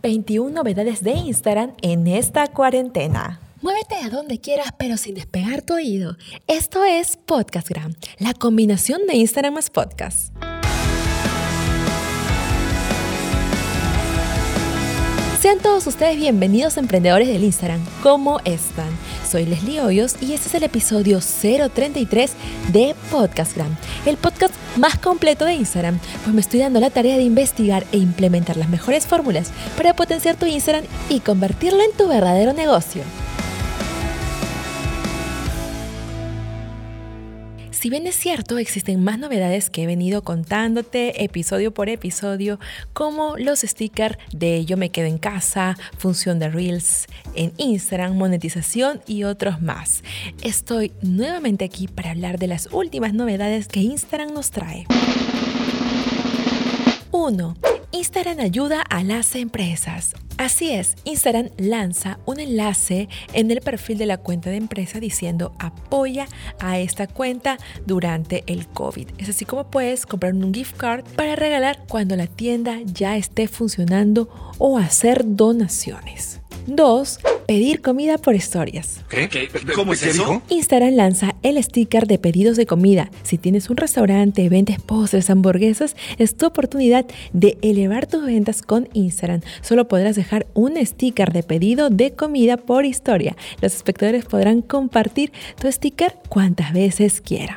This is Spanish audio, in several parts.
21 novedades de Instagram en esta cuarentena. Muévete a donde quieras, pero sin despegar tu oído. Esto es Podcastgram, la combinación de Instagram más podcast. Sean todos ustedes bienvenidos emprendedores del Instagram. ¿Cómo están? Soy Leslie Hoyos y este es el episodio 033 de Podcastgram, el podcast más completo de Instagram, pues me estoy dando la tarea de investigar e implementar las mejores fórmulas para potenciar tu Instagram y convertirlo en tu verdadero negocio. Si bien es cierto, existen más novedades que he venido contándote episodio por episodio, como los stickers de Yo me quedo en casa, función de Reels en Instagram, monetización y otros más. Estoy nuevamente aquí para hablar de las últimas novedades que Instagram nos trae. 1. Instagram ayuda a las empresas. Así es, Instagram lanza un enlace en el perfil de la cuenta de empresa diciendo apoya a esta cuenta durante el COVID. Es así como puedes comprar un gift card para regalar cuando la tienda ya esté funcionando o hacer donaciones. 2 pedir comida por historias. ¿Qué? ¿Cómo es eso? Instagram lanza el sticker de pedidos de comida. Si tienes un restaurante, vendes postres, hamburguesas, es tu oportunidad de elevar tus ventas con Instagram. Solo podrás dejar un sticker de pedido de comida por historia. Los espectadores podrán compartir tu sticker cuantas veces quieran.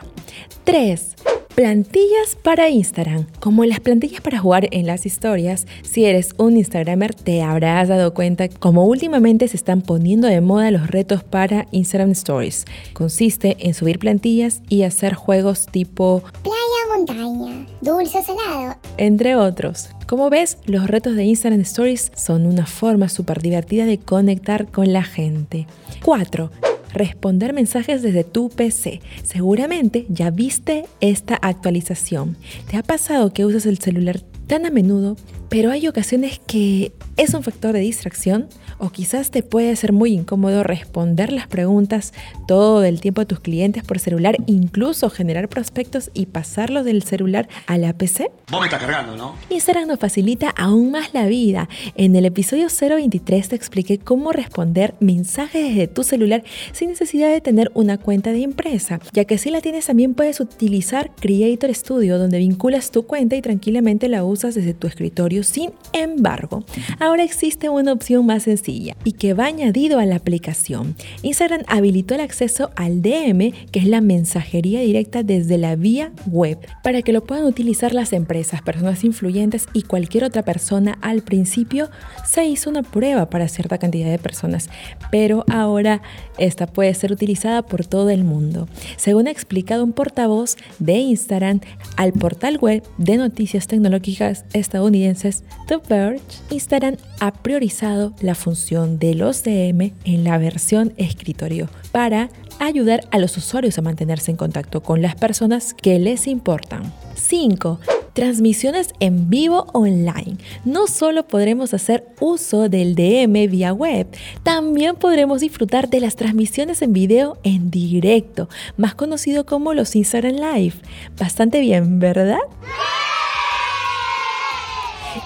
3. Plantillas para Instagram. Como las plantillas para jugar en las historias, si eres un Instagramer te habrás dado cuenta como últimamente se están poniendo de moda los retos para Instagram Stories. Consiste en subir plantillas y hacer juegos tipo playa, montaña, dulce, salado, entre otros. Como ves, los retos de Instagram Stories son una forma súper divertida de conectar con la gente. 4 responder mensajes desde tu PC. Seguramente ya viste esta actualización. ¿Te ha pasado que usas el celular tan a menudo, pero hay ocasiones que es un factor de distracción o quizás te puede ser muy incómodo responder las preguntas todo el tiempo a tus clientes por celular, incluso generar prospectos y pasarlos del celular a la PC? Vos me estás cargando, ¿no? Instagram nos facilita aún más la vida. En el episodio 023 te expliqué cómo responder mensajes desde tu celular sin necesidad de tener una cuenta de empresa, ya que si la tienes también puedes utilizar Creator Studio donde vinculas tu cuenta y tranquilamente la usas desde tu escritorio. Sin embargo, ahora existe una opción más sencilla y que va añadido a la aplicación. Instagram habilitó el acceso al DM, que es la mensajería directa desde la vía web, para que lo puedan utilizar las empresas, personas influyentes y cualquier otra persona. Al principio se hizo una prueba para cierta cantidad de personas, pero ahora esta puede ser utilizada por todo el mundo. Según ha explicado un portavoz de Instagram al portal web de noticias tecnológicas estadounidenses The Verge, Instagram ha priorizado la función de los DM en la versión escritorio para ayudar a los usuarios a mantenerse en contacto con las personas que les importan. 5 transmisiones en vivo online. No solo podremos hacer uso del DM vía web, también podremos disfrutar de las transmisiones en video en directo, más conocido como los Instagram Live. Bastante bien, ¿verdad?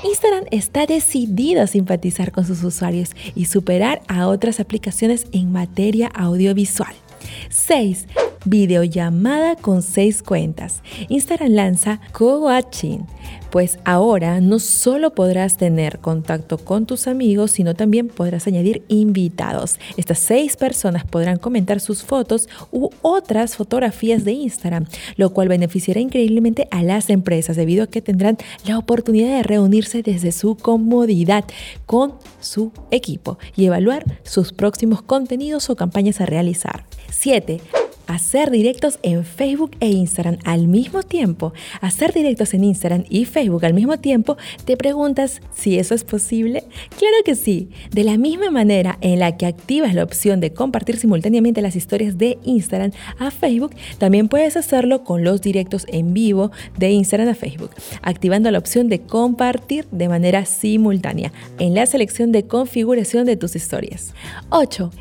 Instagram está decidido a simpatizar con sus usuarios y superar a otras aplicaciones en materia audiovisual. 6 videollamada con seis cuentas. Instagram lanza Co-Watching, pues ahora no solo podrás tener contacto con tus amigos, sino también podrás añadir invitados. Estas seis personas podrán comentar sus fotos u otras fotografías de Instagram, lo cual beneficiará increíblemente a las empresas debido a que tendrán la oportunidad de reunirse desde su comodidad con su equipo y evaluar sus próximos contenidos o campañas a realizar. 7 hacer directos en Facebook e Instagram al mismo tiempo, hacer directos en Instagram y Facebook al mismo tiempo, te preguntas si eso es posible. Claro que sí. De la misma manera en la que activas la opción de compartir simultáneamente las historias de Instagram a Facebook, también puedes hacerlo con los directos en vivo de Instagram a Facebook, activando la opción de compartir de manera simultánea en la selección de configuración de tus historias. 8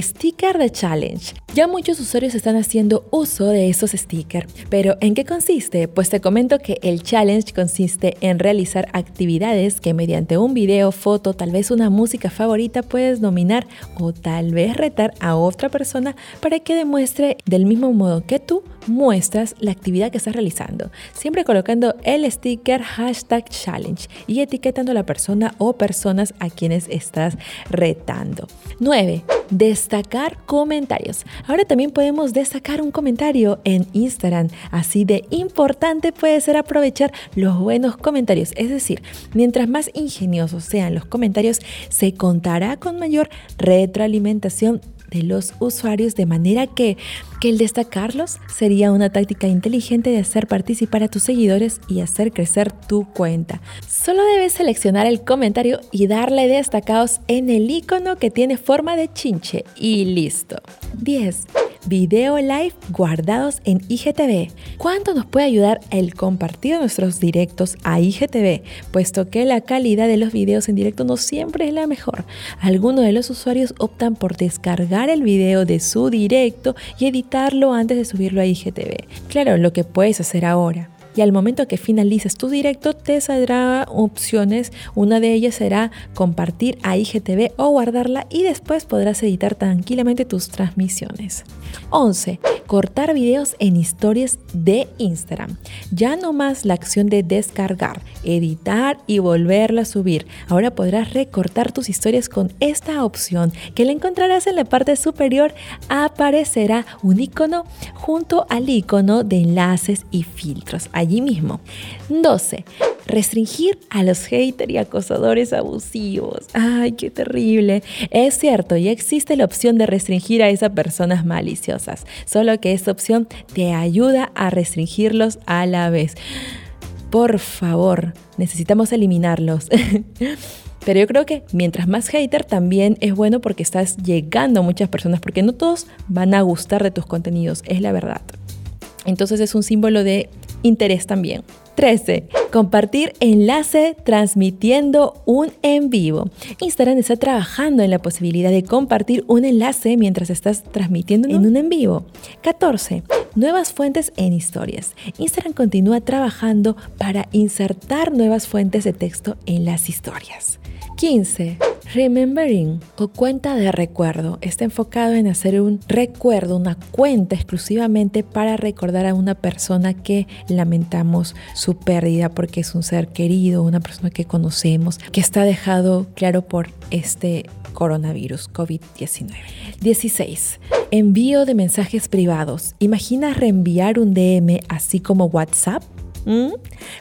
sticker de challenge. Ya muchos usuarios están haciendo uso de esos stickers, pero ¿en qué consiste? Pues te comento que el challenge consiste en realizar actividades que mediante un video, foto, tal vez una música favorita puedes dominar o tal vez retar a otra persona para que demuestre del mismo modo que tú muestras la actividad que estás realizando, siempre colocando el sticker hashtag challenge y etiquetando a la persona o personas a quienes estás retando. 9. Destacar comentarios. Ahora también podemos destacar un comentario en Instagram. Así de importante puede ser aprovechar los buenos comentarios. Es decir, mientras más ingeniosos sean los comentarios, se contará con mayor retroalimentación de los usuarios de manera que, que el destacarlos sería una táctica inteligente de hacer participar a tus seguidores y hacer crecer tu cuenta. Solo debes seleccionar el comentario y darle destacados en el icono que tiene forma de chinche y listo. 10 video live guardados en IGTV. ¿Cuánto nos puede ayudar el compartir nuestros directos a IGTV? Puesto que la calidad de los videos en directo no siempre es la mejor. Algunos de los usuarios optan por descargar el video de su directo y editarlo antes de subirlo a IGTV. Claro, lo que puedes hacer ahora y al momento que finalices tu directo te saldrá opciones. Una de ellas será compartir a IGTV o guardarla y después podrás editar tranquilamente tus transmisiones. 11. Cortar videos en historias de Instagram. Ya no más la acción de descargar, editar y volverla a subir. Ahora podrás recortar tus historias con esta opción que la encontrarás en la parte superior. Aparecerá un icono junto al icono de enlaces y filtros allí mismo. 12. Restringir a los haters y acosadores abusivos. Ay, qué terrible. Es cierto, ya existe la opción de restringir a esas personas maliciosas, solo que esta opción te ayuda a restringirlos a la vez. Por favor, necesitamos eliminarlos. Pero yo creo que mientras más hater también es bueno porque estás llegando a muchas personas, porque no todos van a gustar de tus contenidos, es la verdad. Entonces es un símbolo de interés también. 13. Compartir enlace transmitiendo un en vivo. Instagram está trabajando en la posibilidad de compartir un enlace mientras estás transmitiendo en un en vivo. 14. Nuevas fuentes en historias. Instagram continúa trabajando para insertar nuevas fuentes de texto en las historias. 15. Remembering o cuenta de recuerdo está enfocado en hacer un recuerdo, una cuenta exclusivamente para recordar a una persona que lamentamos su pérdida porque es un ser querido, una persona que conocemos, que está dejado claro por este coronavirus COVID-19. 16. Envío de mensajes privados. ¿Imaginas reenviar un DM así como WhatsApp? ¿Mm?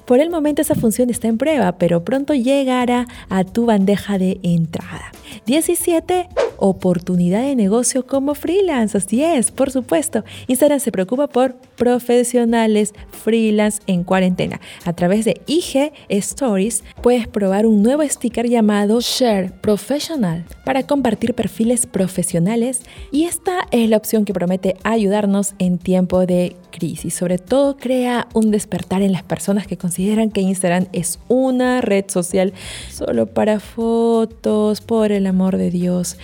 Por el momento esa función está en prueba, pero pronto llegará a tu bandeja de entrada. 17. Oportunidad de negocio como freelance. Así es, por supuesto. Instagram se preocupa por profesionales freelance en cuarentena. A través de IG Stories puedes probar un nuevo sticker llamado Share Professional para compartir perfiles profesionales y esta es la opción que promete ayudarnos en tiempo de crisis. Sobre todo crea un despertar en las personas que consideran que Instagram es una red social solo para fotos, por el amor de Dios,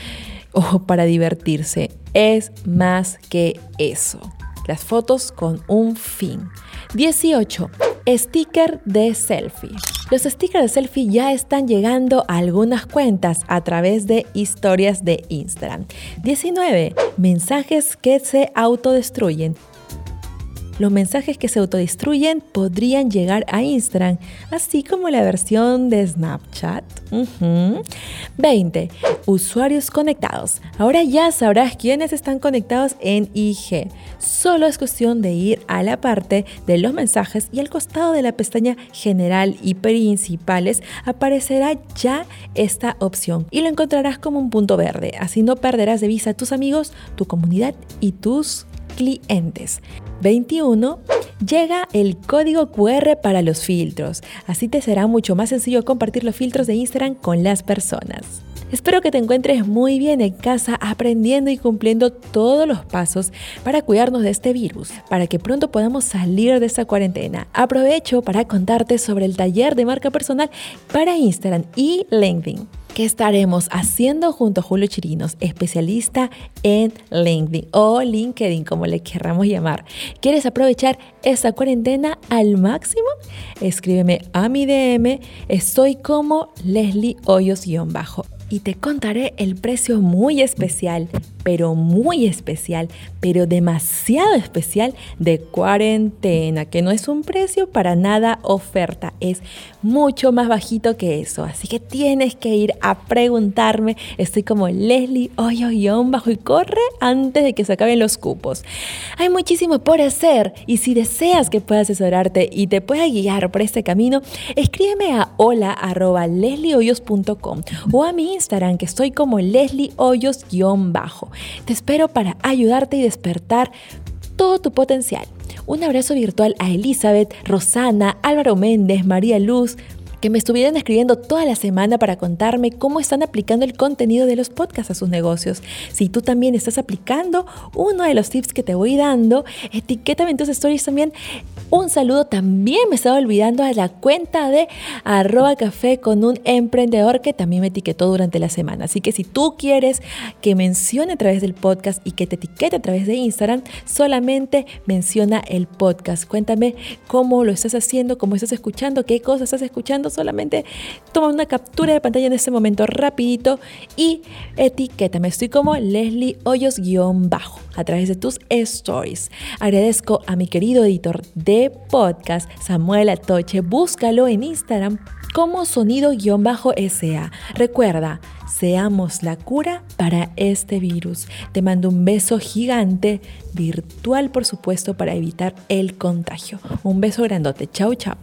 o para divertirse. Es más que eso. Las fotos con un fin. 18. Sticker de selfie. Los stickers de selfie ya están llegando a algunas cuentas a través de historias de Instagram. 19. Mensajes que se autodestruyen los mensajes que se autodestruyen podrían llegar a Instagram, así como la versión de Snapchat. 20. Usuarios conectados. Ahora ya sabrás quiénes están conectados en IG. Solo es cuestión de ir a la parte de los mensajes y al costado de la pestaña general y principales aparecerá ya esta opción y lo encontrarás como un punto verde. Así no perderás de vista a tus amigos, tu comunidad y tus clientes. 21. Llega el código QR para los filtros. Así te será mucho más sencillo compartir los filtros de Instagram con las personas. Espero que te encuentres muy bien en casa aprendiendo y cumpliendo todos los pasos para cuidarnos de este virus, para que pronto podamos salir de esta cuarentena. Aprovecho para contarte sobre el taller de marca personal para Instagram y LinkedIn ¿Qué estaremos haciendo junto a Julio Chirinos, especialista en LinkedIn o LinkedIn, como le querramos llamar? ¿Quieres aprovechar esta cuarentena al máximo? Escríbeme a mi DM, estoy como Leslie Hoyos-bajo y te contaré el precio muy especial, pero muy especial, pero demasiado especial de cuarentena, que no es un precio para nada oferta, es mucho más bajito que eso. Así que tienes que ir a preguntarme. Estoy como Leslie Hoyo guion bajo y corre antes de que se acaben los cupos. Hay muchísimo por hacer y si deseas que pueda asesorarte y te pueda guiar por este camino, escríbeme a hola arroba o a mi Instagram que estoy como Leslie Hoyos-bajo. Te espero para ayudarte y despertar todo tu potencial. Un abrazo virtual a Elizabeth, Rosana, Álvaro Méndez, María Luz, que me estuvieron escribiendo toda la semana para contarme cómo están aplicando el contenido de los podcasts a sus negocios. Si tú también estás aplicando uno de los tips que te voy dando, etiquétame en tus stories también. Un saludo también me estaba olvidando a la cuenta de arroba café con un emprendedor que también me etiquetó durante la semana. Así que si tú quieres que mencione a través del podcast y que te etiquete a través de Instagram, solamente menciona el podcast. Cuéntame cómo lo estás haciendo, cómo estás escuchando, qué cosas estás escuchando solamente toma una captura de pantalla en este momento rapidito y etiquétame. Estoy como Leslie Hoyos-bajo a través de tus stories. Agradezco a mi querido editor de podcast, Samuel Atoche. Búscalo en Instagram como sonido-sa. Recuerda, seamos la cura para este virus. Te mando un beso gigante, virtual por supuesto, para evitar el contagio. Un beso grandote. Chau, chau.